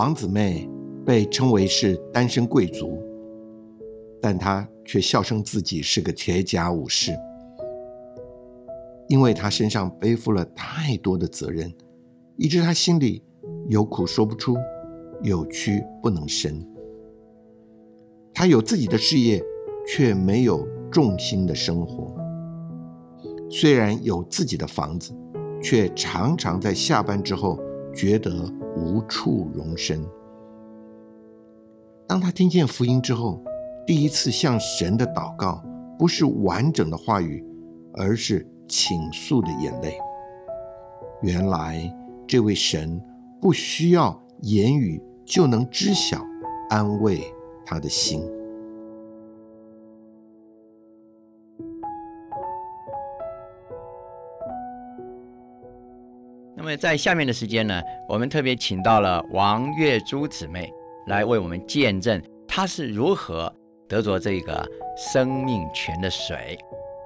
王姊妹被称为是单身贵族，但她却笑称自己是个铁甲武士，因为她身上背负了太多的责任，以致她心里有苦说不出，有屈不能伸。她有自己的事业，却没有重心的生活。虽然有自己的房子，却常常在下班之后觉得。无处容身。当他听见福音之后，第一次向神的祷告，不是完整的话语，而是倾诉的眼泪。原来这位神不需要言语就能知晓安慰他的心。那么在下面的时间呢，我们特别请到了王月珠姊妹来为我们见证她是如何得着这个生命泉的水。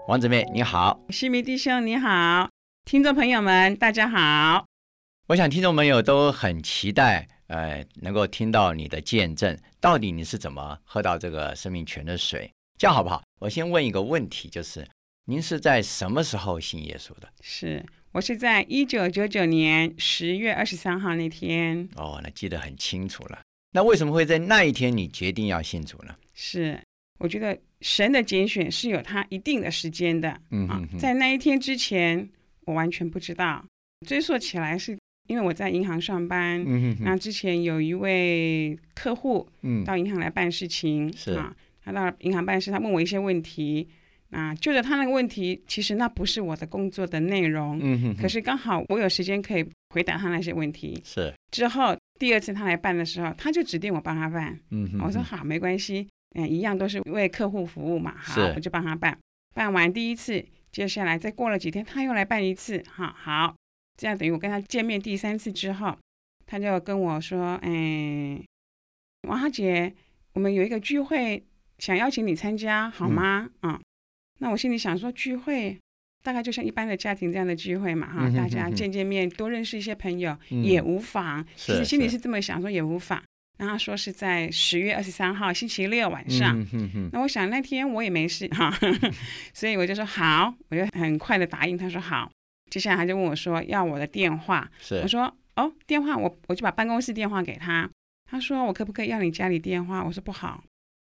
王姊妹你好，西米弟兄你好，听众朋友们大家好。我想听众朋友都很期待，呃，能够听到你的见证，到底你是怎么喝到这个生命泉的水？这样好不好？我先问一个问题，就是您是在什么时候信耶稣的？是。我是在一九九九年十月二十三号那天哦，那记得很清楚了。那为什么会在那一天你决定要信主呢？是，我觉得神的拣选是有他一定的时间的。嗯啊，在那一天之前，我完全不知道。追溯起来，是因为我在银行上班。嗯哼，那之前有一位客户，嗯，到银行来办事情，是啊，他到银行办事，他问我一些问题。啊，就着他那个问题，其实那不是我的工作的内容。嗯哼。可是刚好我有时间可以回答他那些问题。是。之后第二次他来办的时候，他就指定我帮他办。嗯哼。我说好，没关系，嗯，一样都是为客户服务嘛。好，我就帮他办。办完第一次，接下来再过了几天，他又来办一次。哈，好，这样等于我跟他见面第三次之后，他就跟我说：“哎，王浩姐，我们有一个聚会，想邀请你参加，好吗？”啊。那我心里想说，聚会大概就像一般的家庭这样的聚会嘛，哈，大家见见面，多认识一些朋友也无妨。其实心里是这么想，说也无妨。然后说是在十月二十三号星期六晚上。那我想那天我也没事哈，所以我就说好，我就很快的答应。他说好。接下来他就问我说要我的电话。我说哦，电话我我就把办公室电话给他。他说我可不可以要你家里电话？我说不好，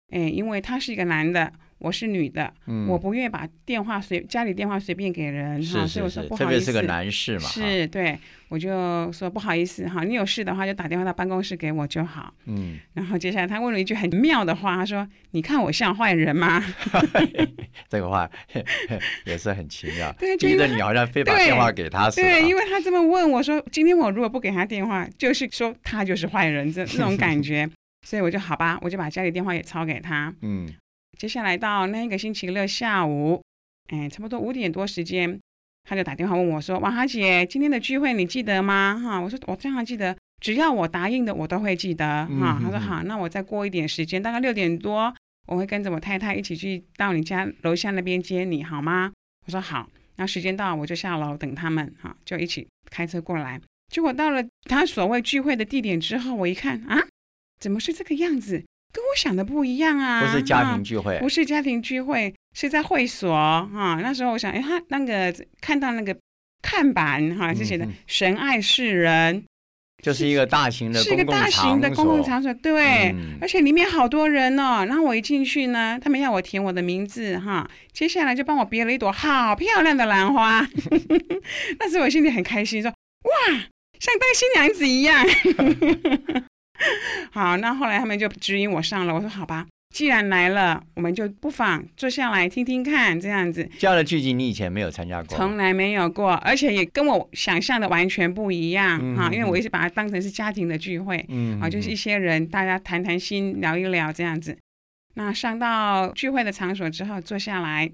哎，因为他是一个男的。我是女的，嗯我不愿意把电话随家里电话随便给人哈，所以我说不好意思。特别是个男士嘛，是对，我就说不好意思哈，你有事的话就打电话到办公室给我就好。嗯，然后接下来他问了一句很妙的话，他说：“你看我像坏人吗？” 这个话也是很奇妙，对，觉得你好像非把电话给他。对，因为他这么问我说：“今天我如果不给他电话，就是说他就是坏人，这 这种感觉。”所以我就好吧，我就把家里电话也抄给他。嗯。接下来到那个星期六下午，哎，差不多五点多时间，他就打电话问我说：“王哈姐，今天的聚会你记得吗？”哈，我说我正常记得，只要我答应的，我都会记得。哈，他说好，那我再过一点时间，大概六点多，我会跟着我太太一起去到你家楼下那边接你，好吗？我说好，那时间到我就下楼等他们，哈，就一起开车过来。结果到了他所谓聚会的地点之后，我一看啊，怎么是这个样子？跟我想的不一样啊！不是家庭聚会，不是家庭聚会，是在会所啊。那时候我想，哎，他那个看到那个看板哈，就写的“神爱世人”，就是一个大型的，是一个大型的公共场所，对。而且里面好多人哦。然后我一进去呢，他们要我填我的名字哈，接下来就帮我别了一朵好漂亮的兰花。那时我心里很开心，说哇，像当新娘子一样。好，那后来他们就指引我上了。我说好吧，既然来了，我们就不妨坐下来听听看，这样子。这样的剧集你以前没有参加过，从来没有过，而且也跟我想象的完全不一样哈。因为我一直把它当成是家庭的聚会，嗯啊，就是一些人大家谈谈心，聊一聊这样子。那上到聚会的场所之后，坐下来。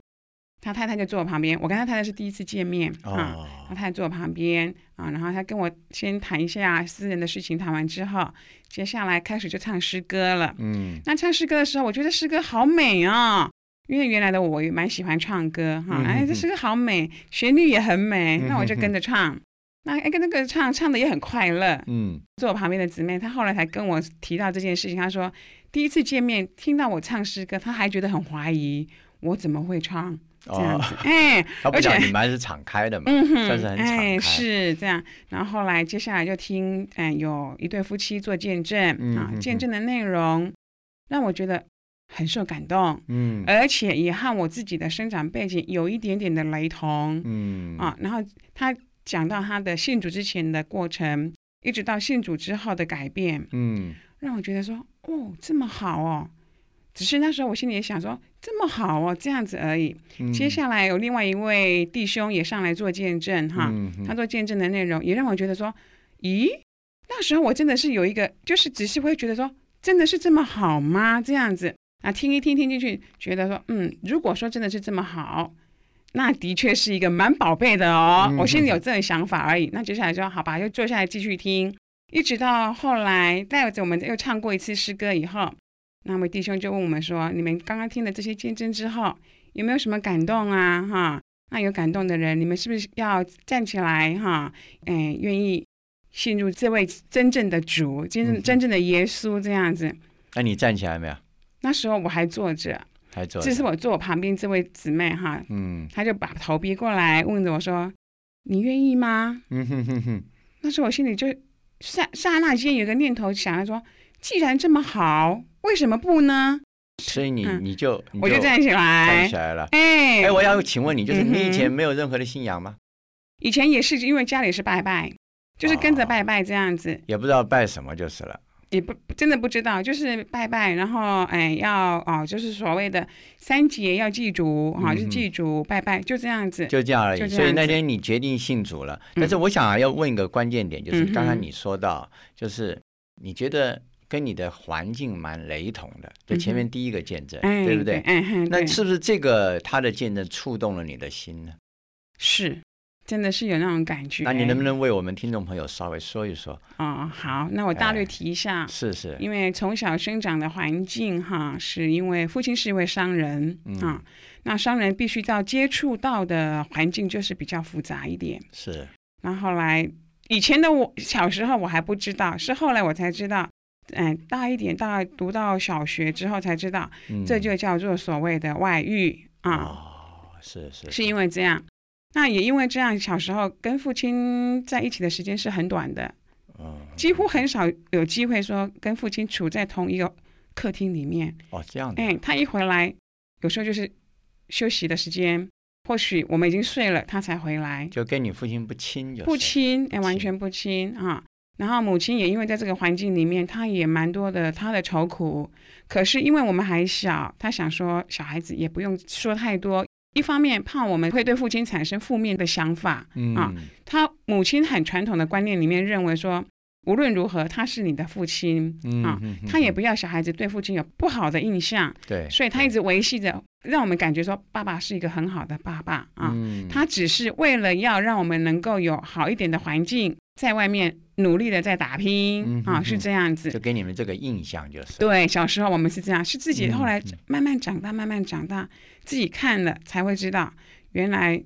他太太就坐我旁边，我跟他太太是第一次见面啊。他太太坐我旁边啊，然后他跟我先谈一下私人的事情，谈完之后，接下来开始就唱诗歌了。嗯，那唱诗歌的时候，我觉得诗歌好美啊，因为原来的我也蛮喜欢唱歌哈。哎，这诗歌好美，旋律也很美，那我就跟着唱。那哎，跟那个唱唱的也很快乐。嗯，坐我旁边的姊妹，她后来才跟我提到这件事情，她说第一次见面听到我唱诗歌，她还觉得很怀疑我怎么会唱。这样子，哎，而且你们还是敞开的嘛，算是很敞开。是这样，然后后来接下来就听，哎，有一对夫妻做见证啊，见证的内容让我觉得很受感动，嗯，而且也和我自己的生长背景有一点点的雷同，嗯啊，然后他讲到他的信主之前的过程，一直到信主之后的改变，嗯，让我觉得说，哦，这么好哦。只是那时候我心里也想说，这么好哦，这样子而已。接下来有另外一位弟兄也上来做见证哈，他做见证的内容也让我觉得说，咦，那时候我真的是有一个，就是只是会觉得说，真的是这么好吗？这样子啊，听一听听进去，觉得说，嗯，如果说真的是这么好，那的确是一个蛮宝贝的哦。我心里有这种想法而已。那接下来说，好吧，就坐下来继续听，一直到后来带着我们又唱过一次诗歌以后。那位弟兄就问我们说：“你们刚刚听了这些见证之后，有没有什么感动啊？哈，那有感动的人，你们是不是要站起来？哈，哎，愿意信入这位真正的主，真正真正的耶稣这样子？那你站起来没有？那时候我还坐着，还坐。这是我坐我旁边这位姊妹哈，嗯，她就把头别过来问着我说：‘你愿意吗？’嗯哼哼哼。那时候我心里就刹刹那间有个念头想要说：既然这么好。”为什么不呢？所以你你就我就站起来站起来了。哎哎，我要请问你，就是你以前没有任何的信仰吗？以前也是因为家里是拜拜，就是跟着拜拜这样子。也不知道拜什么就是了。也不真的不知道，就是拜拜，然后哎要哦，就是所谓的三节要祭祖哈，就祭祖拜拜，就这样子。就这样而已。所以那天你决定信主了，但是我想要问一个关键点，就是刚刚你说到，就是你觉得。跟你的环境蛮雷同的，就前面第一个见证，对不对？那是不是这个他的见证触动了你的心呢？是，真的是有那种感觉。那你能不能为我们听众朋友稍微说一说？哦，好，那我大略提一下。是是，因为从小生长的环境哈，是因为父亲是一位商人啊，那商人必须要接触到的环境就是比较复杂一点。是。那后来以前的我小时候我还不知道，是后来我才知道。嗯，大一点，大概读到小学之后才知道，这就叫做所谓的外遇啊。哦，是是，是因为这样。那也因为这样，小时候跟父亲在一起的时间是很短的，几乎很少有机会说跟父亲处在同一个客厅里面。哦，这样的。哎，他一回来，有时候就是休息的时间，或许我们已经睡了，他才回来。就跟你父亲不亲，就不亲，哎，完全不亲啊。然后母亲也因为在这个环境里面，她也蛮多的她的愁苦。可是因为我们还小，她想说小孩子也不用说太多。一方面怕我们会对父亲产生负面的想法啊。他母亲很传统的观念里面认为说，无论如何他是你的父亲啊，他也不要小孩子对父亲有不好的印象。对，所以他一直维系着，让我们感觉说爸爸是一个很好的爸爸啊。他只是为了要让我们能够有好一点的环境。在外面努力的在打拼啊，是这样子，就给你们这个印象就是。对，小时候我们是这样，是自己后来慢慢长大，慢慢长大，自己看了才会知道，原来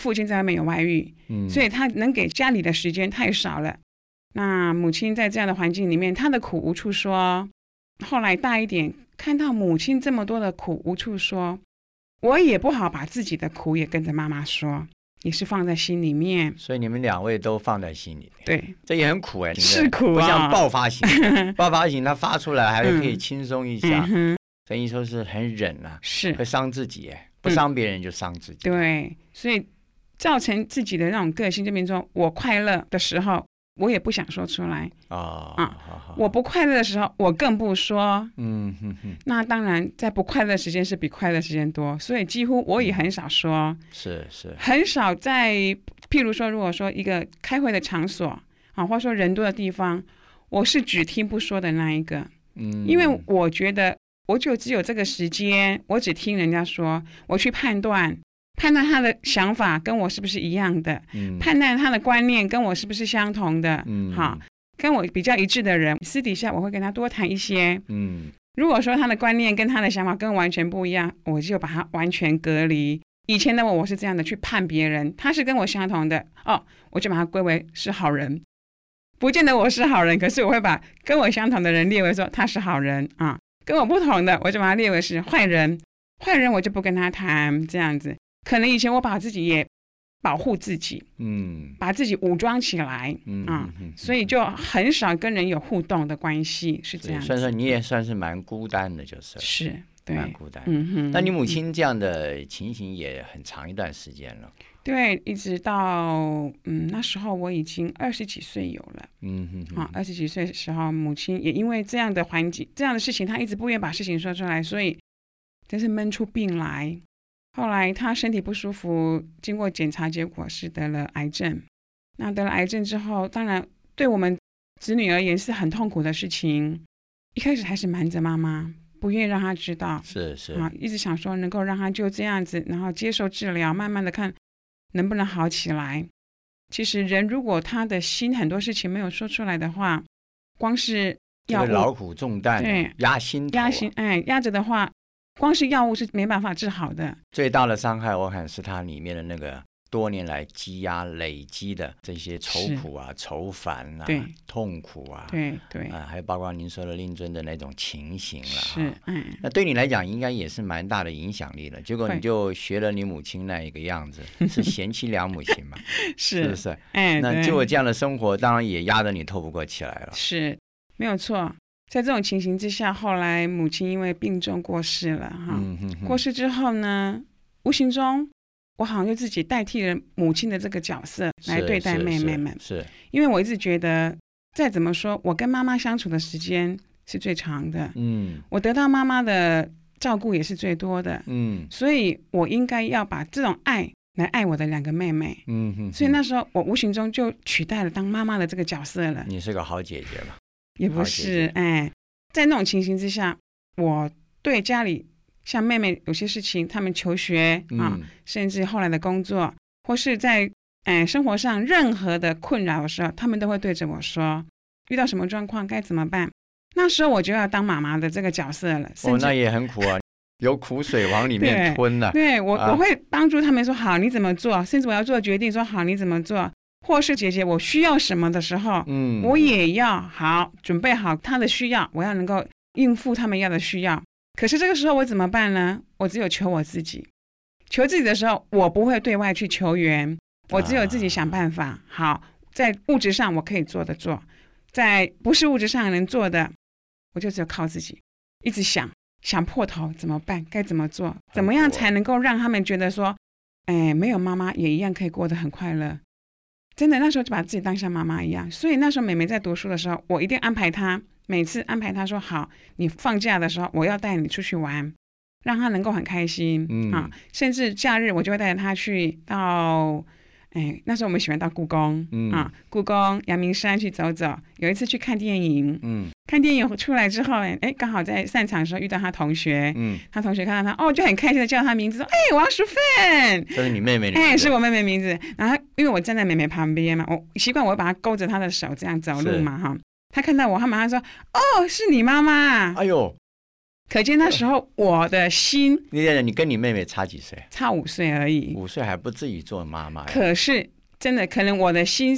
父亲在外面有外遇，所以他能给家里的时间太少了。那母亲在这样的环境里面，她的苦无处说。后来大一点，看到母亲这么多的苦无处说，我也不好把自己的苦也跟着妈妈说。也是放在心里面，所以你们两位都放在心里面。对，这也很苦哎，是苦啊，不像爆发型，爆发型他发出来还可以轻松一下，等于说是很忍啊，是会伤自己哎，不伤别人就伤自己。对，所以造成自己的那种个性，就变成说我快乐的时候，我也不想说出来啊啊！我不快乐的时候，我更不说。嗯哼哼。那当然，在不快乐时间是比快乐时间多，所以几乎我也很少说。是是。很少在，譬如说，如果说一个开会的场所啊，或者说人多的地方，我是只听不说的那一个。嗯。因为我觉得，我就只有这个时间，我只听人家说，我去判断。判断他的想法跟我是不是一样的，判断他的观念跟我是不是相同的，嗯好，跟我比较一致的人，私底下我会跟他多谈一些。嗯，如果说他的观念跟他的想法跟完全不一样，我就把他完全隔离。以前的我，我是这样的去判别人，他是跟我相同的，哦，我就把他归为是好人，不见得我是好人，可是我会把跟我相同的人列为说他是好人啊，跟我不同的，我就把他列为是坏人，坏人我就不跟他谈，这样子。可能以前我把自己也保护自己，嗯，把自己武装起来，嗯啊，所以就很少跟人有互动的关系，是这样。所以说你也算是蛮孤单的，就是是，对蛮孤单。嗯哼，那你母亲这样的情形也很长一段时间了。对，一直到嗯那时候我已经二十几岁有了，嗯哼，啊二十几岁的时候，母亲也因为这样的环境、这样的事情，她一直不愿意把事情说出来，所以真是闷出病来。后来他身体不舒服，经过检查，结果是得了癌症。那得了癌症之后，当然对我们子女而言是很痛苦的事情。一开始还是瞒着妈妈，不愿意让她知道。是是啊，一直想说能够让她就这样子，然后接受治疗，慢慢的看能不能好起来。其实人如果他的心很多事情没有说出来的话，光是要劳苦重担，对压心压心，哎压着的话。光是药物是没办法治好的。最大的伤害，我看是它里面的那个多年来积压累积的这些愁苦啊、愁烦啊、痛苦啊，对对啊，还有包括您说的令尊的那种情形了。是，嗯，那对你来讲应该也是蛮大的影响力了。结果你就学了你母亲那一个样子，是贤妻良母型嘛？是不是？哎，那就我这样的生活，当然也压得你透不过气来了。是，没有错。在这种情形之下，后来母亲因为病重过世了，哈，过世之后呢，无形中我好像就自己代替了母亲的这个角色来对待妹妹们，是，因为我一直觉得，再怎么说，我跟妈妈相处的时间是最长的，嗯，我得到妈妈的照顾也是最多的，嗯，所以我应该要把这种爱来爱我的两个妹妹，嗯哼，所以那时候我无形中就取代了当妈妈的这个角色了。你是个好姐姐了。也不是，哎，在那种情形之下，我对家里像妹妹有些事情，他们求学啊，甚至后来的工作，或是在哎生活上任何的困扰的时候，他们都会对着我说，遇到什么状况该怎么办。那时候我就要当妈妈的这个角色了。哦，那也很苦啊，有苦水往里面吞了。对我，我会帮助他们说好，你怎么做，甚至我要做决定，说好你怎么做。或是姐姐，我需要什么的时候，嗯，我也要好准备好他的需要，我要能够应付他们要的需要。可是这个时候我怎么办呢？我只有求我自己。求自己的时候，我不会对外去求援，我只有自己想办法。好，在物质上我可以做的做，在不是物质上能做的，我就只有靠自己，一直想想破头怎么办？该怎么做？怎么样才能够让他们觉得说，哎，没有妈妈也一样可以过得很快乐？真的，那时候就把自己当像妈妈一样，所以那时候美美在读书的时候，我一定安排她，每次安排她说好，你放假的时候我要带你出去玩，让她能够很开心啊，甚至假日我就会带着她去到。哎，那时候我们喜欢到故宫，嗯啊，故宫、阳明山去走走。有一次去看电影，嗯，看电影出来之后，哎，刚好在散场的时候遇到他同学，嗯，他同学看到他，哦，就很开心的叫他名字，说，哎，王淑芬，这是你妹妹，哎，是我妹妹名字。然后因为我站在妹妹旁边嘛，我习惯我会把她勾着她的手这样走路嘛，哈。他看到我，他马上说，哦，是你妈妈。哎呦。可见那时候我的心，你你跟你妹妹差几岁？差五岁而已。五岁还不至于做妈妈。可是真的，可能我的心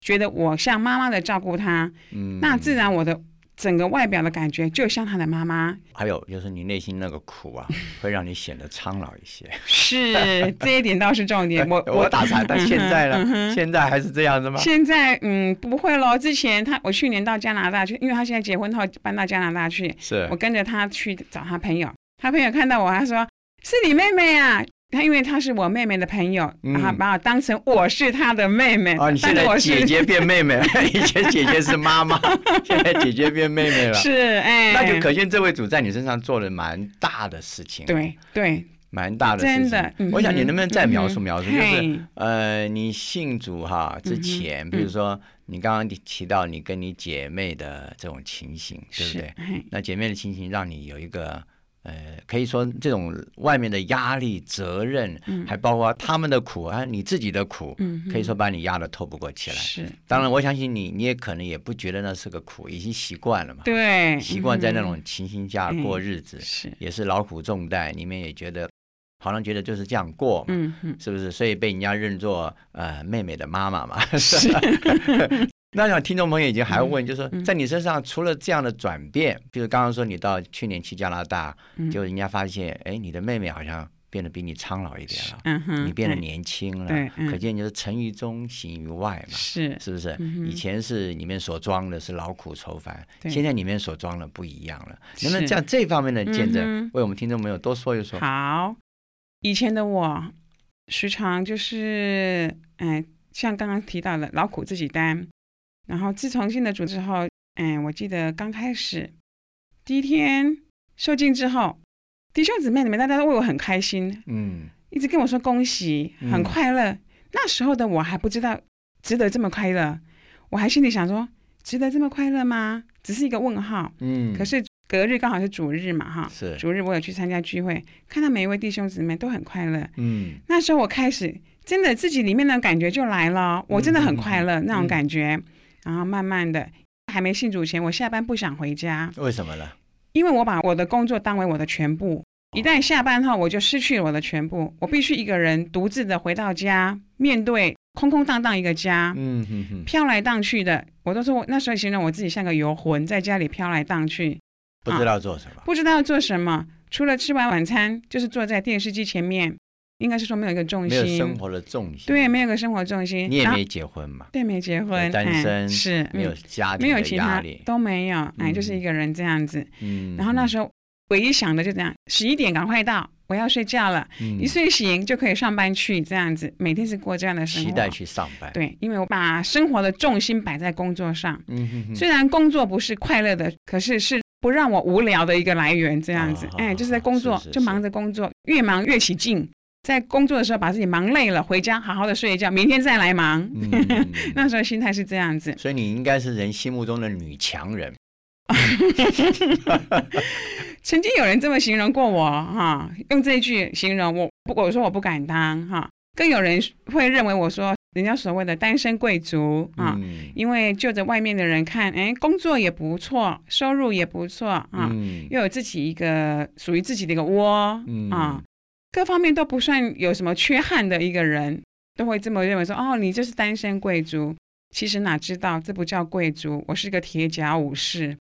觉得我像妈妈的照顾她，嗯，那自然我的。整个外表的感觉就像他的妈妈，还有就是你内心那个苦啊，会让你显得苍老一些。是这一点倒是重点。我我打岔到现在了，现在还是这样子吗？现在嗯不会咯。之前他我去年到加拿大去，因为他现在结婚后搬到加拿大去，是我跟着他去找他朋友，他朋友看到我，他说是你妹妹啊，他因为他是我妹妹的朋友，然后把我当成我是他的妹妹。哦，你现在姐姐变妹妹，以前姐姐是妈妈，现在姐姐变妹妹了。是，哎，那就可见这位主在你身上做了蛮大的事情。对对，蛮大的事情。真的，我想你能不能再描述描述，就是呃，你信主哈之前，比如说你刚刚提到你跟你姐妹的这种情形，对不对？那姐妹的情形让你有一个。呃，可以说这种外面的压力、责任，还包括他们的苦啊，你自己的苦，可以说把你压得透不过气来。是，当然我相信你，你也可能也不觉得那是个苦，已经习惯了嘛。对，习惯在那种情形下过日子，是，也是劳苦重担，你们也觉得好像觉得就是这样过，嘛嗯，是不是？所以被人家认作呃妹妹的妈妈嘛。是。那像听众朋友已经还问，就是说，在你身上除了这样的转变，就是刚刚说你到去年去加拿大，就人家发现，哎，你的妹妹好像变得比你苍老一点了，嗯，你变得年轻了，对，可见就是成于中，行于外嘛，是，是不是？以前是里面所装的是劳苦愁烦，现在里面所装的不一样了。能不能像这方面的见证，为我们听众朋友多说一说？好，以前的我时常就是，哎，像刚刚提到的，劳苦自己担。然后自从进了组之后，嗯，我记得刚开始第一天受浸之后，弟兄姊妹里面大家都为我很开心，嗯，一直跟我说恭喜，很快乐。那时候的我还不知道值得这么快乐，我还心里想说，值得这么快乐吗？只是一个问号，嗯。可是隔日刚好是主日嘛，哈，是主日，我有去参加聚会，看到每一位弟兄姊妹都很快乐，嗯。那时候我开始真的自己里面的感觉就来了，我真的很快乐那种感觉。然后慢慢的，还没信主前，我下班不想回家。为什么呢？因为我把我的工作当为我的全部。一旦下班后，我就失去了我的全部。我必须一个人独自的回到家，面对空空荡荡一个家。嗯哼哼，飘来荡去的，我都说我那时候形容我自己像个游魂，在家里飘来荡去，不知道做什么，不知道做什么，除了吃完晚餐，就是坐在电视机前面。应该是说没有一个重心，没有生活的重心，对，没有个生活重心。你也没结婚嘛？对，没结婚，单身，是没有家庭，没有其他都没有，哎，就是一个人这样子。嗯，然后那时候唯一想的就这样，十一点赶快到，我要睡觉了，一睡醒就可以上班去，这样子，每天是过这样的生活。期待去上班。对，因为我把生活的重心摆在工作上。嗯哼哼。虽然工作不是快乐的，可是是不让我无聊的一个来源，这样子，哎，就是在工作就忙着工作，越忙越起劲。在工作的时候把自己忙累了，回家好好的睡一觉，明天再来忙。那时候心态是这样子。所以你应该是人心目中的女强人。曾经有人这么形容过我哈，用这一句形容我，不我说我不敢当哈。更有人会认为我说人家所谓的单身贵族啊，因为就着外面的人看，哎，工作也不错，收入也不错啊，又有自己一个属于自己的一个窝啊。各方面都不算有什么缺憾的一个人，都会这么认为说：“哦，你就是单身贵族。”其实哪知道这不叫贵族，我是个铁甲武士。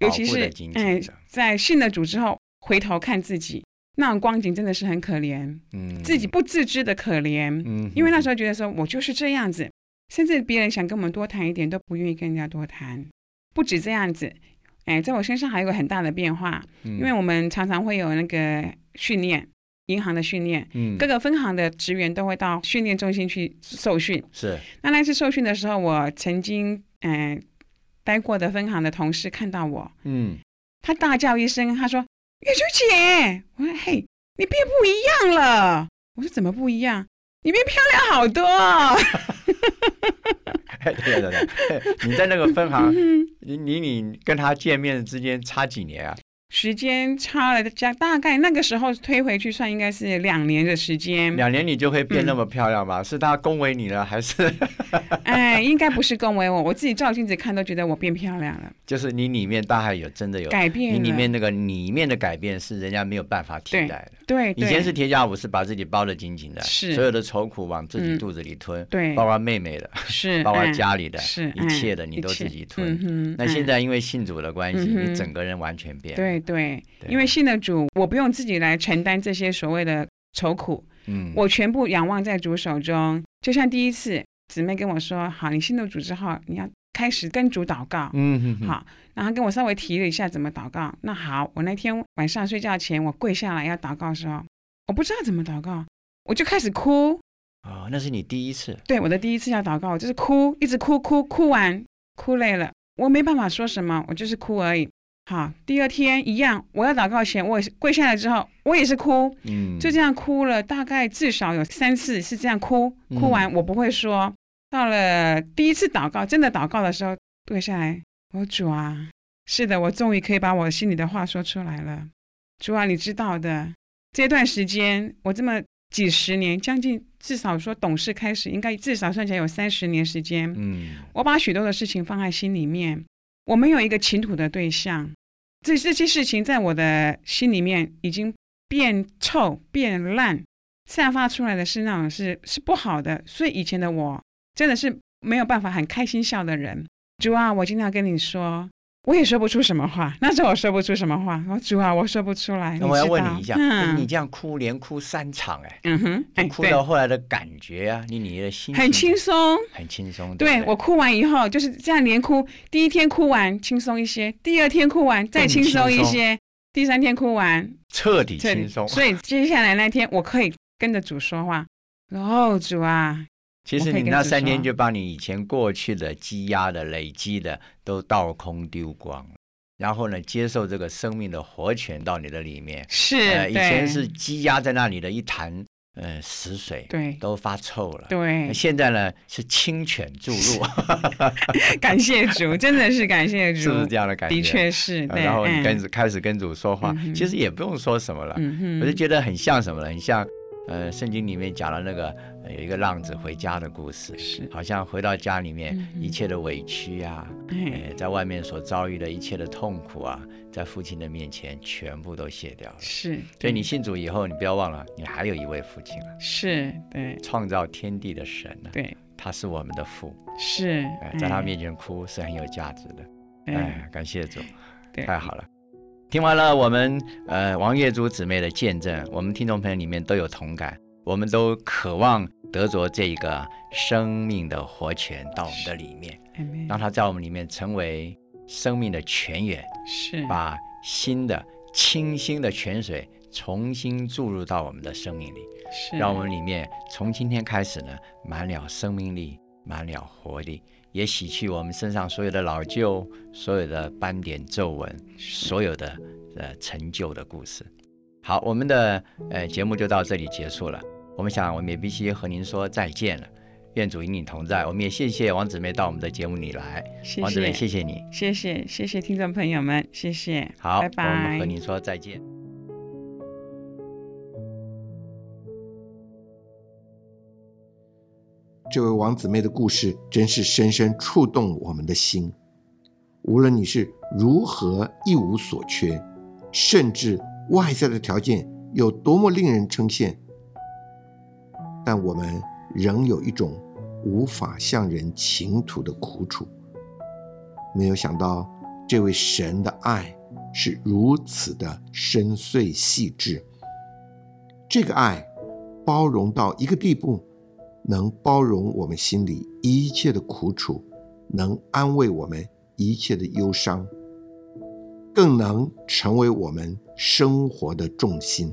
尤其是哎，在信了主之后，回头看自己那种光景，真的是很可怜。嗯，自己不自知的可怜。嗯，因为那时候觉得说我就是这样子，甚至别人想跟我们多谈一点，都不愿意跟人家多谈。不止这样子，哎，在我身上还有个很大的变化，因为我们常常会有那个训练。银行的训练，嗯，各个分行的职员都会到训练中心去受训。是，那那次受训的时候，我曾经嗯待过的分行的同事看到我，嗯，他大叫一声，他说：“月秋姐！”我说：“嘿，你变不一样了。”我说：“怎么不一样？你变漂亮好多。”对对对，你在那个分行，你你你跟他见面之间差几年啊？时间差了加大概那个时候推回去算应该是两年的时间，两年你就会变那么漂亮吧？是他恭维你了还是？哎，应该不是恭维我，我自己照镜子看都觉得我变漂亮了。就是你里面大概有真的有改变，你里面那个里面的改变是人家没有办法替代的。对，以前是铁甲武士把自己包得紧紧的，是所有的愁苦往自己肚子里吞，对，包括妹妹的，是 包括家里的，是一切的你都自己吞。那现在因为信主的关系，你整个人完全变。对对。因为信了主，我不用自己来承担这些所谓的愁苦，嗯，我全部仰望在主手中。就像第一次姊妹跟我说：“好，你信了主之后，你要开始跟主祷告。”嗯，好，然后跟我稍微提了一下怎么祷告。那好，我那天晚上睡觉前，我跪下来要祷告的时候，我不知道怎么祷告，我就开始哭。哦，那是你第一次？对，我的第一次要祷告，我就是哭，一直哭哭哭完，哭累了，我没办法说什么，我就是哭而已。好，第二天一样，我要祷告前，我跪下来之后，我也是哭，嗯，就这样哭了，大概至少有三次是这样哭，哭完我不会说。到了第一次祷告，真的祷告的时候，跪下来，我主啊，是的，我终于可以把我心里的话说出来了。主啊，你知道的，这段时间我这么几十年，将近至少说懂事开始，应该至少算起来有三十年时间，嗯，我把许多的事情放在心里面。我没有一个倾吐的对象，这这些事情在我的心里面已经变臭变烂，散发出来的是那种是是不好的，所以以前的我真的是没有办法很开心笑的人。主啊，我经常跟你说。我也说不出什么话，那时候我说不出什么话。我主啊，我说不出来。那我要问你一下，你这样哭，连哭三场，哎，嗯哼，哭到后来的感觉啊，你你的心很轻松，很轻松。对我哭完以后就是这样连哭，第一天哭完轻松一些，第二天哭完再轻松一些，第三天哭完彻底轻松。所以接下来那天我可以跟着主说话，然哦，主啊。其实你那三天就把你以前过去的积压的、累积的都倒空丢光了，然后呢，接受这个生命的活泉到你的里面。是，以前是积压在那里的一潭呃死水，对，都发臭了。对，现在呢是清泉注入。感谢主，真的是感谢主，是不是这样的感觉？的确是。然后开始跟主说话，其实也不用说什么了，我就觉得很像什么了，很像。呃，圣经里面讲了那个有一个浪子回家的故事，是好像回到家里面，一切的委屈啊，哎，在外面所遭遇的一切的痛苦啊，在父亲的面前全部都卸掉了。是，所以你信主以后，你不要忘了，你还有一位父亲了。是对，创造天地的神呢。对，他是我们的父。是，在他面前哭是很有价值的。哎，感谢主，太好了。听完了我们呃王月珠姊妹的见证，我们听众朋友里面都有同感，我们都渴望得着这一个生命的活泉到我们的里面，让它在我们里面成为生命的泉源，是把新的清新的泉水重新注入到我们的生命里，是让我们里面从今天开始呢满了生命力，满了活力。也洗去我们身上所有的老旧、所有的斑点皱纹、所有的呃陈旧的故事。好，我们的呃节目就到这里结束了。我们想，我们也必须和您说再见了。愿主与你同在。我们也谢谢王姊妹到我们的节目里来。王姊妹，谢谢你。谢谢，谢谢听众朋友们，谢谢。好，拜拜。我们和您说再见。这位王姊妹的故事真是深深触动我们的心。无论你是如何一无所缺，甚至外在的条件有多么令人称羡，但我们仍有一种无法向人倾吐的苦楚。没有想到，这位神的爱是如此的深邃细致，这个爱包容到一个地步。能包容我们心里一切的苦楚，能安慰我们一切的忧伤，更能成为我们生活的重心。